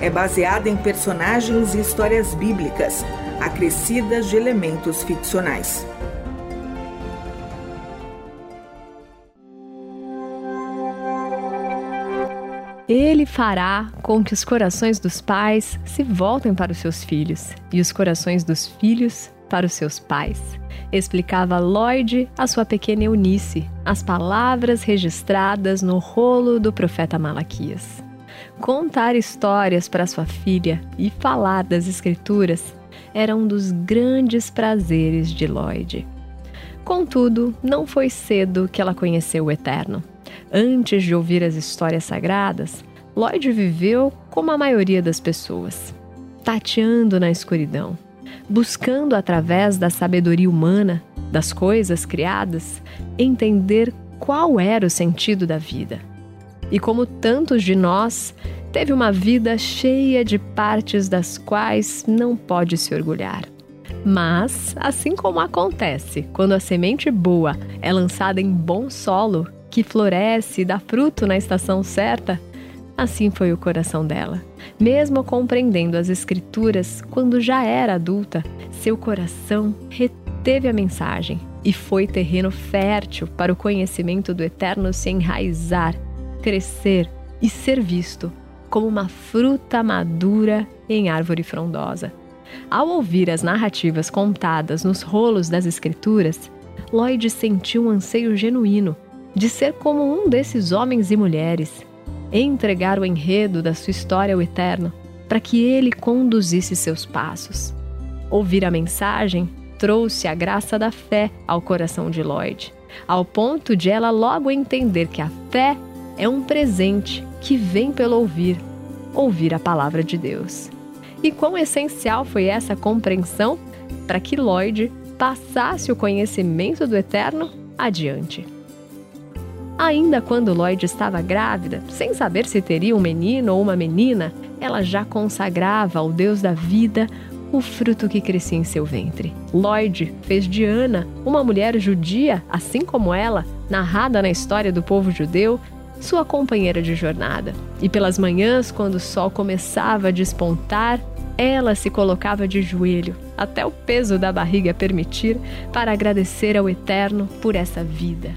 é baseada em personagens e histórias bíblicas, acrescidas de elementos ficcionais. Ele fará com que os corações dos pais se voltem para os seus filhos e os corações dos filhos para os seus pais. Explicava Lloyd a sua pequena Eunice as palavras registradas no rolo do profeta Malaquias. Contar histórias para sua filha e falar das Escrituras era um dos grandes prazeres de Lloyd. Contudo, não foi cedo que ela conheceu o Eterno. Antes de ouvir as histórias sagradas, Lloyd viveu como a maioria das pessoas, tateando na escuridão, buscando através da sabedoria humana, das coisas criadas, entender qual era o sentido da vida. E como tantos de nós, teve uma vida cheia de partes das quais não pode se orgulhar. Mas, assim como acontece quando a semente boa é lançada em bom solo, que floresce e dá fruto na estação certa, assim foi o coração dela. Mesmo compreendendo as Escrituras quando já era adulta, seu coração reteve a mensagem e foi terreno fértil para o conhecimento do Eterno se enraizar, crescer e ser visto como uma fruta madura em árvore frondosa. Ao ouvir as narrativas contadas nos rolos das Escrituras, Lloyd sentiu um anseio genuíno de ser como um desses homens e mulheres, entregar o enredo da sua história ao Eterno, para que ele conduzisse seus passos. Ouvir a mensagem trouxe a graça da fé ao coração de Lloyd, ao ponto de ela logo entender que a fé é um presente que vem pelo ouvir, ouvir a palavra de Deus. E quão essencial foi essa compreensão para que Lloyd passasse o conhecimento do Eterno adiante. Ainda quando Lloyd estava grávida, sem saber se teria um menino ou uma menina, ela já consagrava ao Deus da vida o fruto que crescia em seu ventre. Lloyd fez de Ana, uma mulher judia, assim como ela, narrada na história do povo judeu, sua companheira de jornada. E pelas manhãs, quando o sol começava a despontar, ela se colocava de joelho, até o peso da barriga permitir, para agradecer ao Eterno por essa vida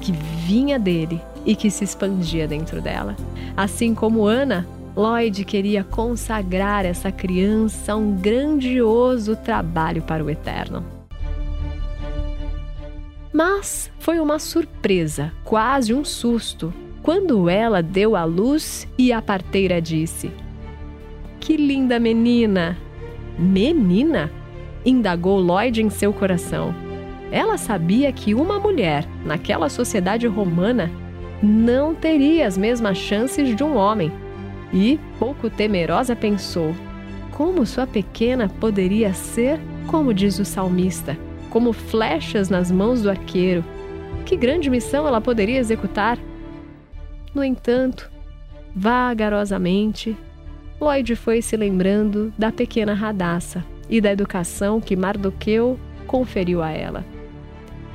que vinha dele e que se expandia dentro dela. Assim como Ana, Lloyd queria consagrar essa criança a um grandioso trabalho para o eterno. Mas foi uma surpresa, quase um susto, quando ela deu à luz e a parteira disse: Que linda menina! Menina? indagou Lloyd em seu coração. Ela sabia que uma mulher, naquela sociedade romana, não teria as mesmas chances de um homem. E, pouco temerosa, pensou: como sua pequena poderia ser, como diz o salmista, como flechas nas mãos do arqueiro? Que grande missão ela poderia executar? No entanto, vagarosamente, Lloyd foi se lembrando da pequena Radassa e da educação que Mardoqueu conferiu a ela.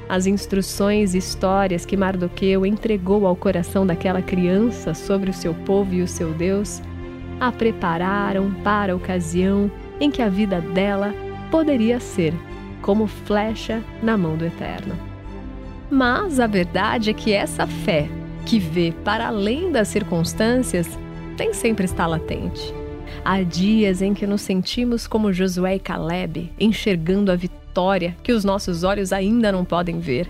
As instruções e histórias que Mardoqueu entregou ao coração daquela criança sobre o seu povo e o seu Deus a prepararam para a ocasião em que a vida dela poderia ser como flecha na mão do Eterno. Mas a verdade é que essa fé, que vê para além das circunstâncias, nem sempre está latente. Há dias em que nos sentimos como Josué e Caleb, enxergando a vitória que os nossos olhos ainda não podem ver.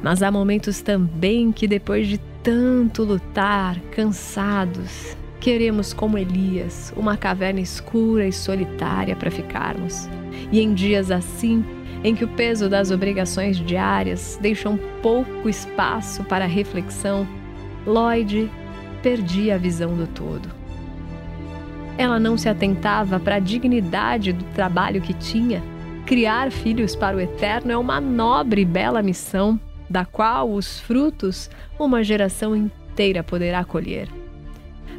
Mas há momentos também que, depois de tanto lutar, cansados, queremos, como Elias, uma caverna escura e solitária para ficarmos. E em dias assim, em que o peso das obrigações diárias deixam pouco espaço para reflexão, Lloyd perdia a visão do todo. Ela não se atentava para a dignidade do trabalho que tinha. Criar filhos para o eterno é uma nobre e bela missão, da qual os frutos uma geração inteira poderá colher.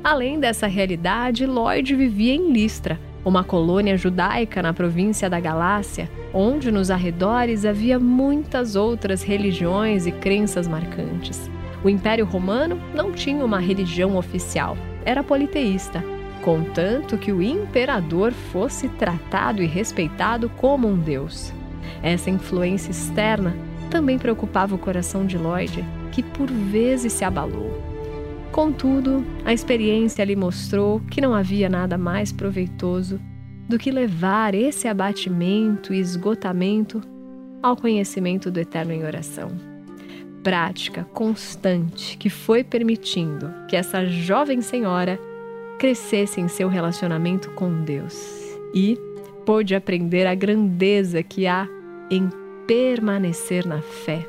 Além dessa realidade, Lloyd vivia em Listra, uma colônia judaica na província da Galácia, onde nos arredores havia muitas outras religiões e crenças marcantes. O Império Romano não tinha uma religião oficial, era politeísta, contanto que o imperador fosse tratado e respeitado como um deus. Essa influência externa também preocupava o coração de Lloyd, que por vezes se abalou. Contudo, a experiência lhe mostrou que não havia nada mais proveitoso do que levar esse abatimento e esgotamento ao conhecimento do Eterno em oração. Prática constante que foi permitindo que essa jovem senhora crescesse em seu relacionamento com Deus e pôde aprender a grandeza que há em permanecer na fé.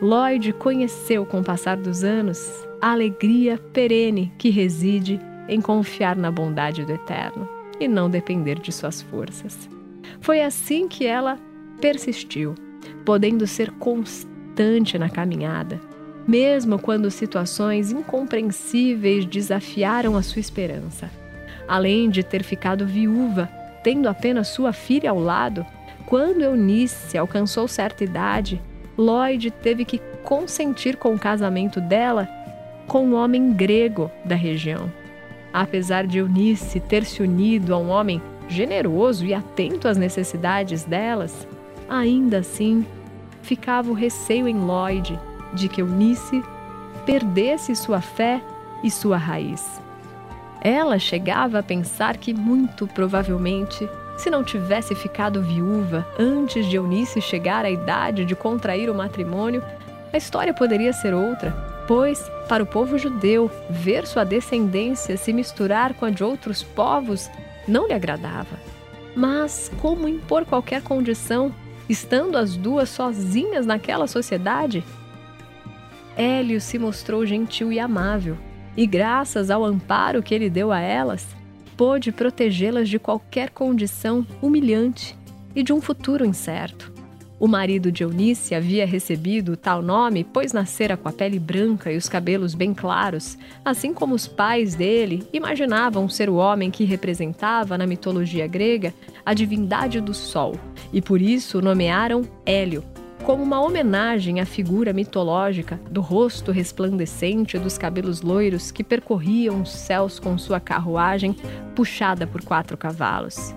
Lloyd conheceu com o passar dos anos a alegria perene que reside em confiar na bondade do Eterno e não depender de suas forças. Foi assim que ela persistiu, podendo ser constante na caminhada, mesmo quando situações incompreensíveis desafiaram a sua esperança. Além de ter ficado viúva, tendo apenas sua filha ao lado, quando Eunice alcançou certa idade, Lloyd teve que consentir com o casamento dela com um homem grego da região. Apesar de Eunice ter se unido a um homem generoso e atento às necessidades delas, ainda assim ficava o receio em Lloyd de que Eunice perdesse sua fé e sua raiz. Ela chegava a pensar que, muito provavelmente, se não tivesse ficado viúva antes de Eunice chegar à idade de contrair o matrimônio, a história poderia ser outra, pois, para o povo judeu, ver sua descendência se misturar com a de outros povos não lhe agradava. Mas como impor qualquer condição, estando as duas sozinhas naquela sociedade? Hélio se mostrou gentil e amável, e graças ao amparo que ele deu a elas, pôde protegê-las de qualquer condição humilhante e de um futuro incerto. O marido de Eunice havia recebido tal nome pois nascera com a pele branca e os cabelos bem claros, assim como os pais dele imaginavam ser o homem que representava na mitologia grega a divindade do sol, e por isso o nomearam Hélio, como uma homenagem à figura mitológica do rosto resplandecente dos cabelos loiros que percorriam os céus com sua carruagem puxada por quatro cavalos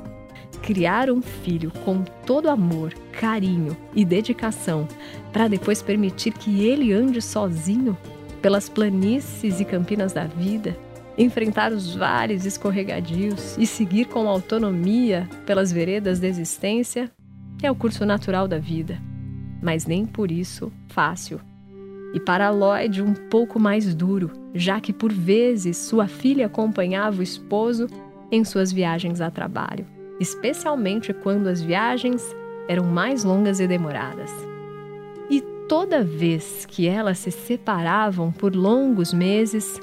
criar um filho com todo amor, carinho e dedicação, para depois permitir que ele ande sozinho pelas planícies e campinas da vida, enfrentar os vales escorregadios e seguir com autonomia pelas veredas da existência, é o curso natural da vida, mas nem por isso fácil. E para Lloyd, um pouco mais duro, já que por vezes sua filha acompanhava o esposo em suas viagens a trabalho especialmente quando as viagens eram mais longas e demoradas. E toda vez que elas se separavam por longos meses,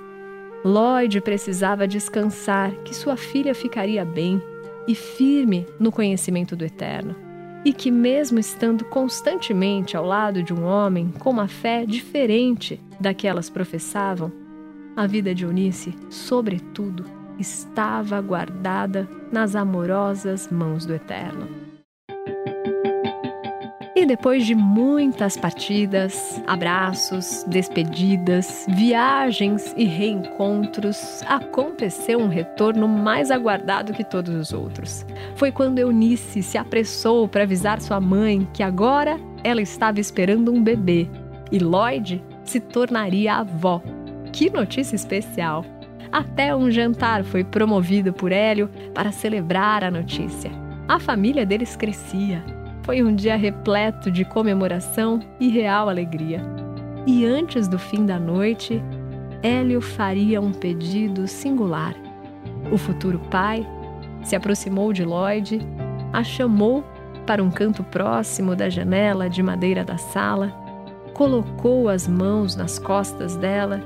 Lloyd precisava descansar que sua filha ficaria bem e firme no conhecimento do Eterno, e que, mesmo estando constantemente ao lado de um homem com uma fé diferente da que elas professavam, a vida de Eunice, sobretudo, estava guardada nas amorosas mãos do Eterno. E depois de muitas partidas, abraços, despedidas, viagens e reencontros, aconteceu um retorno mais aguardado que todos os outros. Foi quando Eunice se apressou para avisar sua mãe que agora ela estava esperando um bebê e Lloyd se tornaria avó. Que notícia especial! Até um jantar foi promovido por Hélio para celebrar a notícia. A família deles crescia. Foi um dia repleto de comemoração e real alegria. E antes do fim da noite, Hélio faria um pedido singular. O futuro pai se aproximou de Lloyd, a chamou para um canto próximo da janela de madeira da sala, colocou as mãos nas costas dela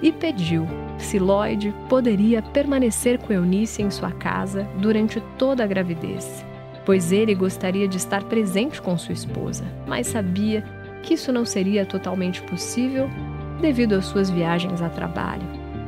e pediu se Lloyd poderia permanecer com Eunice em sua casa durante toda a gravidez, pois ele gostaria de estar presente com sua esposa, mas sabia que isso não seria totalmente possível devido às suas viagens a trabalho.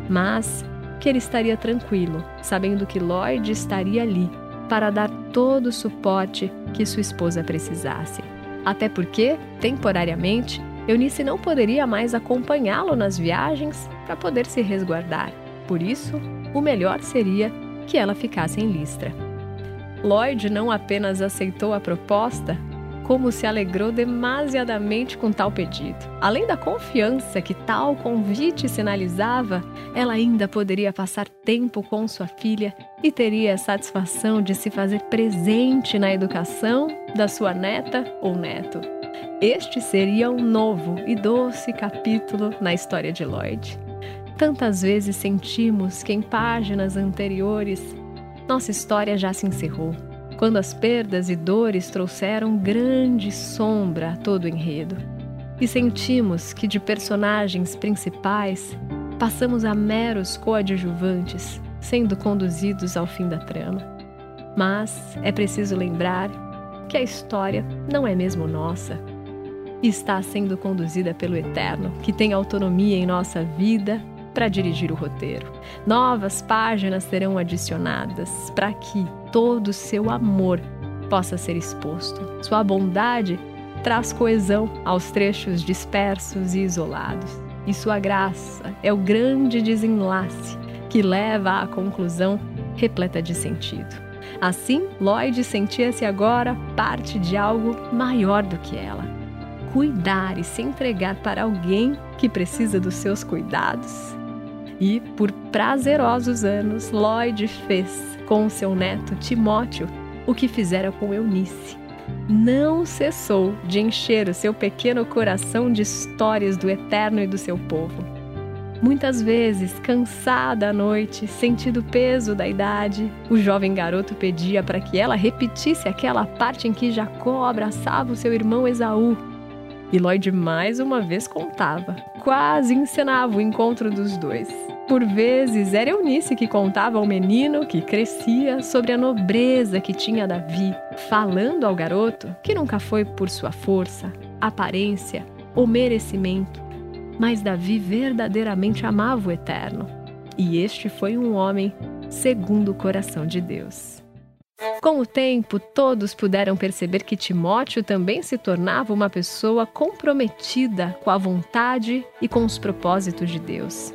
Mas que ele estaria tranquilo, sabendo que Lloyd estaria ali para dar todo o suporte que sua esposa precisasse. Até porque, temporariamente, Eunice não poderia mais acompanhá-lo nas viagens para poder se resguardar. Por isso, o melhor seria que ela ficasse em Listra. Lloyd não apenas aceitou a proposta, como se alegrou demasiadamente com tal pedido. Além da confiança que tal convite sinalizava, ela ainda poderia passar tempo com sua filha e teria a satisfação de se fazer presente na educação da sua neta ou neto. Este seria um novo e doce capítulo na história de Lloyd. Tantas vezes sentimos que em páginas anteriores nossa história já se encerrou quando as perdas e dores trouxeram grande sombra a todo o enredo. E sentimos que de personagens principais passamos a meros coadjuvantes, sendo conduzidos ao fim da trama. Mas é preciso lembrar que a história não é mesmo nossa. Está sendo conduzida pelo Eterno, que tem autonomia em nossa vida para dirigir o roteiro. Novas páginas serão adicionadas para que todo o seu amor possa ser exposto. Sua bondade traz coesão aos trechos dispersos e isolados. E sua graça é o grande desenlace que leva à conclusão repleta de sentido. Assim, Lloyd sentia-se agora parte de algo maior do que ela. Cuidar e se entregar para alguém que precisa dos seus cuidados e, por prazerosos anos, Lloyd fez com seu neto Timóteo o que fizera com Eunice. Não cessou de encher o seu pequeno coração de histórias do eterno e do seu povo. Muitas vezes, cansada à noite, sentindo o peso da idade, o jovem garoto pedia para que ela repetisse aquela parte em que Jacó abraçava o seu irmão Esaú e Lloyd mais uma vez contava, quase encenava o encontro dos dois. Por vezes era Eunice que contava ao menino que crescia sobre a nobreza que tinha Davi, falando ao garoto que nunca foi por sua força, aparência ou merecimento, mas Davi verdadeiramente amava o Eterno. E este foi um homem segundo o coração de Deus. Com o tempo, todos puderam perceber que Timóteo também se tornava uma pessoa comprometida com a vontade e com os propósitos de Deus.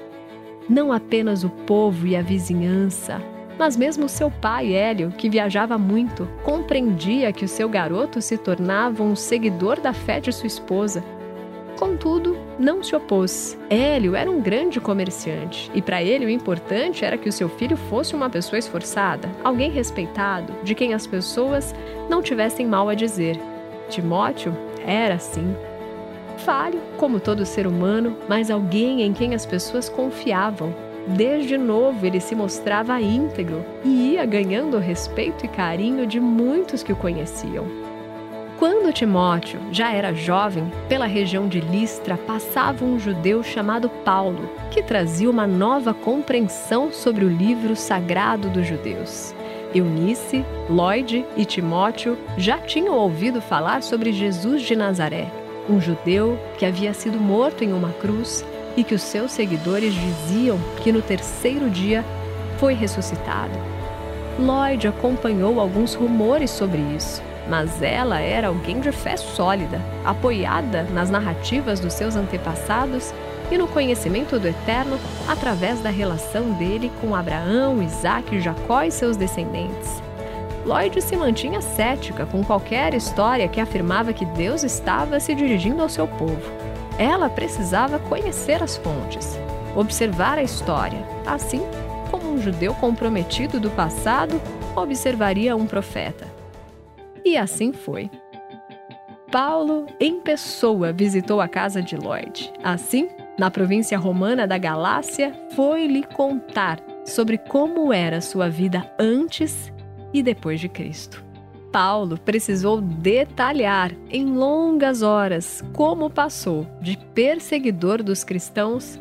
Não apenas o povo e a vizinhança, mas mesmo seu pai, Hélio, que viajava muito, compreendia que o seu garoto se tornava um seguidor da fé de sua esposa Contudo, não se opôs. Hélio era um grande comerciante e para ele o importante era que o seu filho fosse uma pessoa esforçada, alguém respeitado, de quem as pessoas não tivessem mal a dizer. Timóteo era assim. Falho, como todo ser humano, mas alguém em quem as pessoas confiavam. Desde novo ele se mostrava íntegro e ia ganhando o respeito e carinho de muitos que o conheciam. Quando Timóteo já era jovem, pela região de Listra passava um judeu chamado Paulo, que trazia uma nova compreensão sobre o livro sagrado dos judeus. Eunice, Lloyd e Timóteo já tinham ouvido falar sobre Jesus de Nazaré, um judeu que havia sido morto em uma cruz e que os seus seguidores diziam que no terceiro dia foi ressuscitado. Lloyd acompanhou alguns rumores sobre isso mas ela era alguém de fé sólida, apoiada nas narrativas dos seus antepassados e no conhecimento do Eterno através da relação dele com Abraão, Isaac, Jacó e seus descendentes. Lloyd se mantinha cética com qualquer história que afirmava que Deus estava se dirigindo ao seu povo. Ela precisava conhecer as fontes, observar a história, assim como um judeu comprometido do passado observaria um profeta. E assim foi. Paulo, em pessoa, visitou a casa de Lloyd. Assim, na província romana da Galácia, foi-lhe contar sobre como era sua vida antes e depois de Cristo. Paulo precisou detalhar em longas horas como passou de perseguidor dos cristãos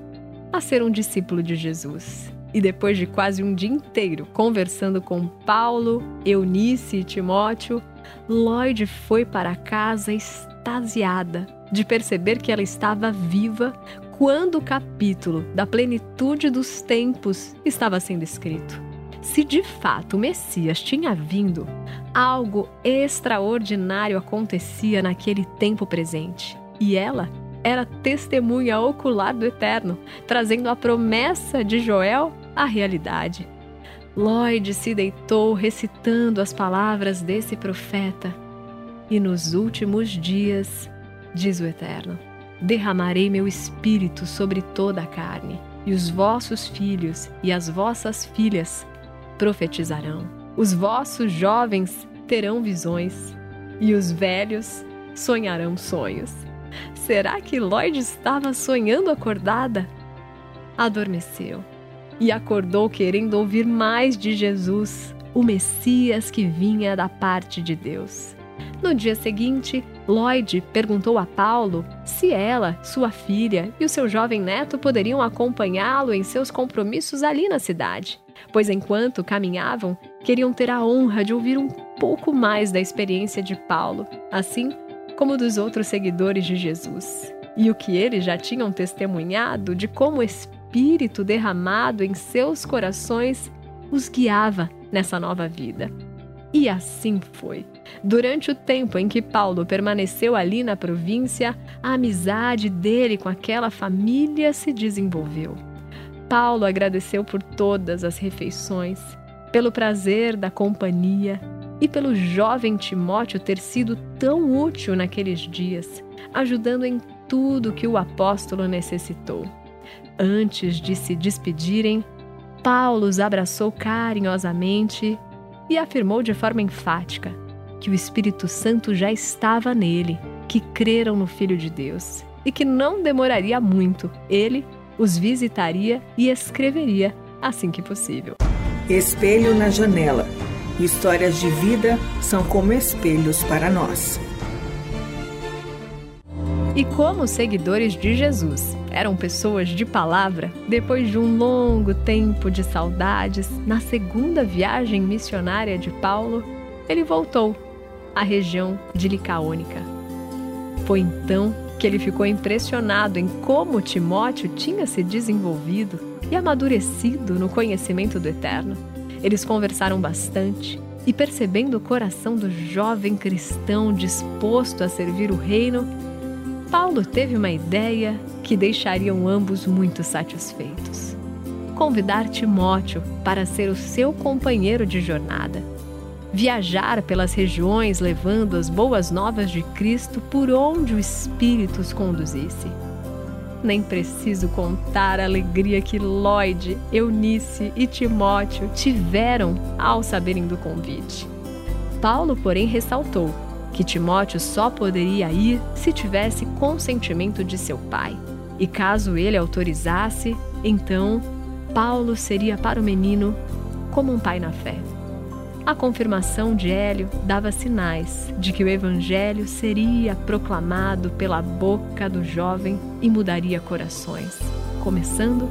a ser um discípulo de Jesus. E depois de quase um dia inteiro conversando com Paulo, Eunice e Timóteo, Lloyd foi para casa extasiada de perceber que ela estava viva quando o capítulo da plenitude dos tempos estava sendo escrito. Se de fato o Messias tinha vindo, algo extraordinário acontecia naquele tempo presente. E ela era testemunha ocular do Eterno, trazendo a promessa de Joel à realidade. Lloyd se deitou recitando as palavras desse profeta. E nos últimos dias, diz o Eterno, derramarei meu espírito sobre toda a carne, e os vossos filhos e as vossas filhas profetizarão. Os vossos jovens terão visões, e os velhos sonharão sonhos. Será que Lloyd estava sonhando acordada? Adormeceu e acordou querendo ouvir mais de Jesus, o Messias que vinha da parte de Deus. No dia seguinte, Lloyd perguntou a Paulo se ela, sua filha e o seu jovem neto poderiam acompanhá-lo em seus compromissos ali na cidade, pois enquanto caminhavam, queriam ter a honra de ouvir um pouco mais da experiência de Paulo, assim como dos outros seguidores de Jesus, e o que eles já tinham testemunhado de como Espírito derramado em seus corações os guiava nessa nova vida. E assim foi. Durante o tempo em que Paulo permaneceu ali na província, a amizade dele com aquela família se desenvolveu. Paulo agradeceu por todas as refeições, pelo prazer da companhia e pelo jovem Timóteo ter sido tão útil naqueles dias, ajudando em tudo que o apóstolo necessitou. Antes de se despedirem, Paulo os abraçou carinhosamente e afirmou de forma enfática que o Espírito Santo já estava nele, que creram no Filho de Deus e que não demoraria muito, ele os visitaria e escreveria assim que possível. Espelho na janela. Histórias de vida são como espelhos para nós. E como seguidores de Jesus eram pessoas de palavra, depois de um longo tempo de saudades, na segunda viagem missionária de Paulo, ele voltou à região de Licaônica. Foi então que ele ficou impressionado em como Timóteo tinha se desenvolvido e amadurecido no conhecimento do Eterno. Eles conversaram bastante e, percebendo o coração do jovem cristão disposto a servir o reino, Paulo teve uma ideia que deixariam ambos muito satisfeitos: convidar Timóteo para ser o seu companheiro de jornada. Viajar pelas regiões levando as boas novas de Cristo por onde o Espírito os conduzisse. Nem preciso contar a alegria que Lloyd, Eunice e Timóteo tiveram ao saberem do convite. Paulo, porém, ressaltou que Timóteo só poderia ir se tivesse consentimento de seu pai. E caso ele autorizasse, então Paulo seria para o menino como um pai na fé. A confirmação de Hélio dava sinais de que o evangelho seria proclamado pela boca do jovem e mudaria corações, começando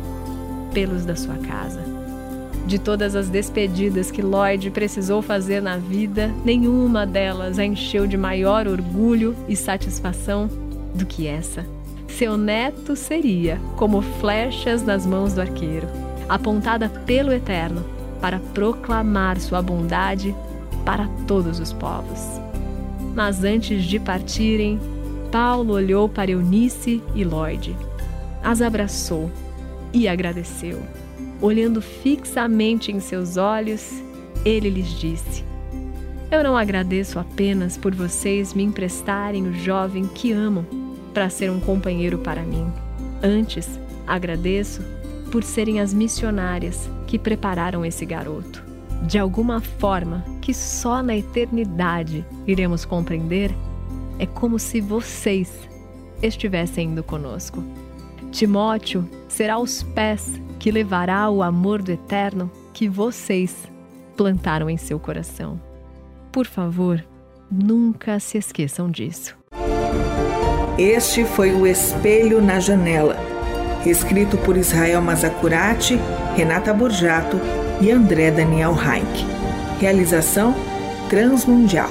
pelos da sua casa. De todas as despedidas que Lloyd precisou fazer na vida, nenhuma delas a encheu de maior orgulho e satisfação do que essa. Seu neto seria como flechas nas mãos do arqueiro, apontada pelo Eterno para proclamar sua bondade para todos os povos. Mas antes de partirem, Paulo olhou para Eunice e Lloyd, as abraçou e agradeceu. Olhando fixamente em seus olhos, ele lhes disse: Eu não agradeço apenas por vocês me emprestarem o jovem que amo para ser um companheiro para mim. Antes, agradeço por serem as missionárias que prepararam esse garoto. De alguma forma que só na eternidade iremos compreender, é como se vocês estivessem indo conosco. Timóteo será os pés que levará o amor do eterno que vocês plantaram em seu coração. Por favor, nunca se esqueçam disso. Este foi o Espelho na Janela escrito por Israel Mazacurati, Renata Borjato e André Daniel Heinck. Realização Transmundial.